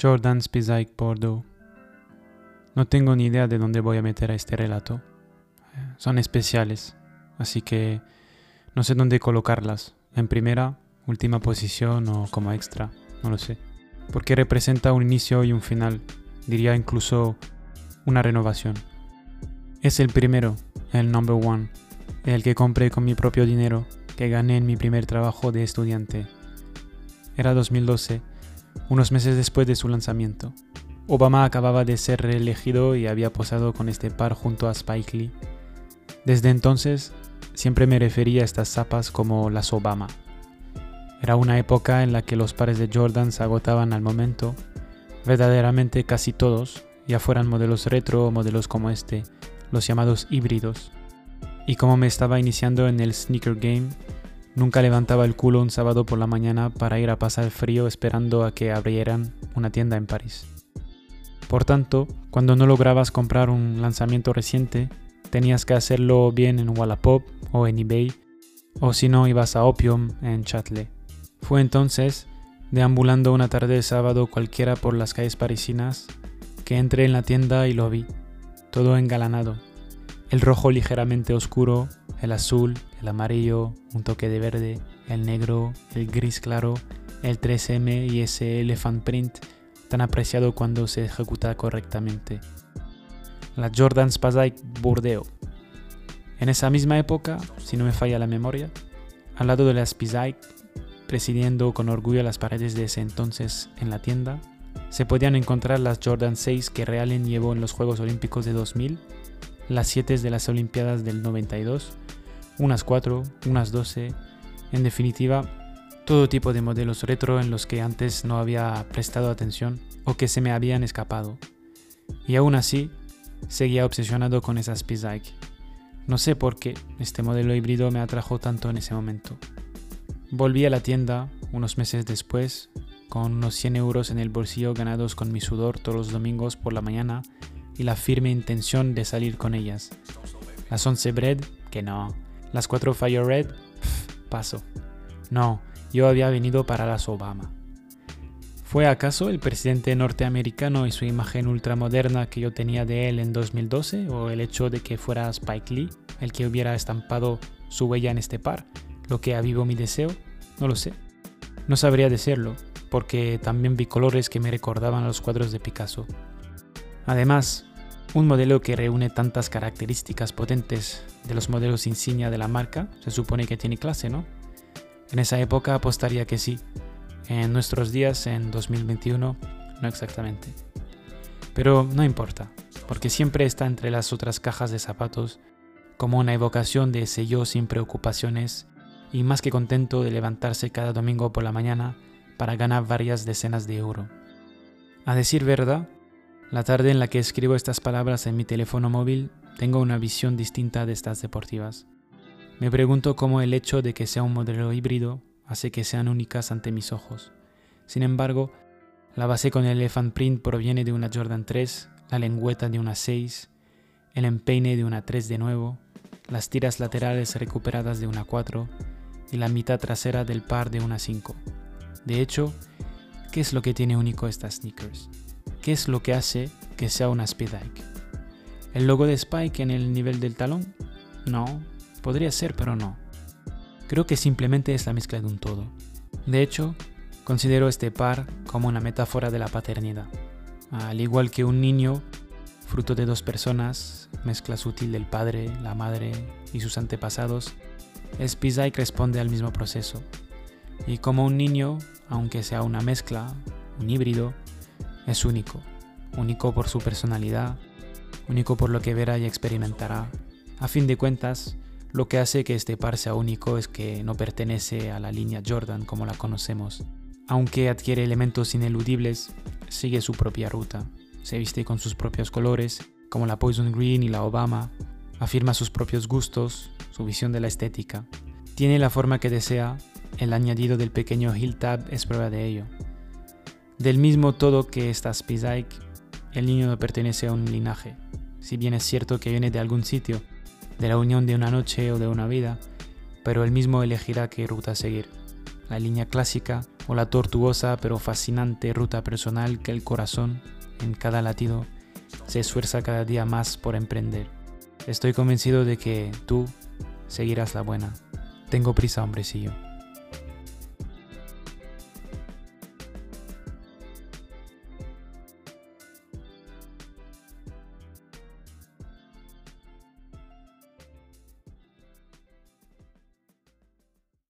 Jordan Spizike Bordeaux. No tengo ni idea de dónde voy a meter a este relato. Son especiales, así que no sé dónde colocarlas. En primera, última posición o como extra, no lo sé. Porque representa un inicio y un final, diría incluso una renovación. Es el primero, el number one, el que compré con mi propio dinero, que gané en mi primer trabajo de estudiante. Era 2012, unos meses después de su lanzamiento. Obama acababa de ser reelegido y había posado con este par junto a Spike Lee. Desde entonces, siempre me refería a estas zapas como las Obama. Era una época en la que los pares de Jordan se agotaban al momento, verdaderamente casi todos, ya fueran modelos retro o modelos como este, los llamados híbridos. Y como me estaba iniciando en el sneaker game, nunca levantaba el culo un sábado por la mañana para ir a pasar frío esperando a que abrieran una tienda en París. Por tanto, cuando no lograbas comprar un lanzamiento reciente, tenías que hacerlo bien en Wallapop o en eBay, o si no ibas a Opium en Chatley. Fue entonces, deambulando una tarde de sábado cualquiera por las calles parisinas, que entré en la tienda y lo vi, todo engalanado. El rojo ligeramente oscuro, el azul, el amarillo, un toque de verde, el negro, el gris claro, el 3M y ese elephant print tan apreciado cuando se ejecuta correctamente. La Jordan Spazike Burdeo. En esa misma época, si no me falla la memoria, al lado de la Spizike, presidiendo con orgullo las paredes de ese entonces en la tienda, se podían encontrar las Jordan 6 que Realen llevó en los Juegos Olímpicos de 2000, las 7 de las Olimpiadas del 92, unas 4, unas 12, en definitiva, todo tipo de modelos retro en los que antes no había prestado atención o que se me habían escapado. Y aún así, seguía obsesionado con esas Spizike. No sé por qué este modelo híbrido me atrajo tanto en ese momento. Volví a la tienda unos meses después, con unos 100 euros en el bolsillo ganados con mi sudor todos los domingos por la mañana y la firme intención de salir con ellas. Las 11 Bread, que no. Las 4 Fire Red, paso. No, yo había venido para las Obama. ¿Fue acaso el presidente norteamericano y su imagen ultramoderna que yo tenía de él en 2012 o el hecho de que fuera Spike Lee el que hubiera estampado su huella en este par lo que avivó mi deseo? No lo sé. No sabría decirlo, porque también vi colores que me recordaban los cuadros de Picasso. Además, un modelo que reúne tantas características potentes de los modelos insignia de la marca, se supone que tiene clase, ¿no? En esa época apostaría que sí. En nuestros días, en 2021, no exactamente. Pero no importa, porque siempre está entre las otras cajas de zapatos como una evocación de ese yo sin preocupaciones y más que contento de levantarse cada domingo por la mañana para ganar varias decenas de euros. A decir verdad, la tarde en la que escribo estas palabras en mi teléfono móvil tengo una visión distinta de estas deportivas. Me pregunto cómo el hecho de que sea un modelo híbrido hace que sean únicas ante mis ojos. Sin embargo, la base con el Elephant Print proviene de una Jordan 3, la lengüeta de una 6, el empeine de una 3 de nuevo, las tiras laterales recuperadas de una 4 y la mitad trasera del par de una 5. De hecho, ¿qué es lo que tiene único estas sneakers? ¿Qué es lo que hace que sea una Speedike? ¿El logo de Spike en el nivel del talón? No, Podría ser, pero no. Creo que simplemente es la mezcla de un todo. De hecho, considero este par como una metáfora de la paternidad. Al igual que un niño, fruto de dos personas, mezcla sutil del padre, la madre y sus antepasados, Spizike responde al mismo proceso. Y como un niño, aunque sea una mezcla, un híbrido, es único. Único por su personalidad, único por lo que verá y experimentará. A fin de cuentas, lo que hace que este par sea único es que no pertenece a la línea Jordan como la conocemos. Aunque adquiere elementos ineludibles, sigue su propia ruta. Se viste con sus propios colores, como la Poison Green y la Obama. Afirma sus propios gustos, su visión de la estética. Tiene la forma que desea, el añadido del pequeño tab es prueba de ello. Del mismo todo que esta Spizike, el niño no pertenece a un linaje. Si bien es cierto que viene de algún sitio, de la unión de una noche o de una vida, pero él mismo elegirá qué ruta seguir, la línea clásica o la tortuosa pero fascinante ruta personal que el corazón, en cada latido, se esfuerza cada día más por emprender. Estoy convencido de que tú seguirás la buena. Tengo prisa, hombrecillo.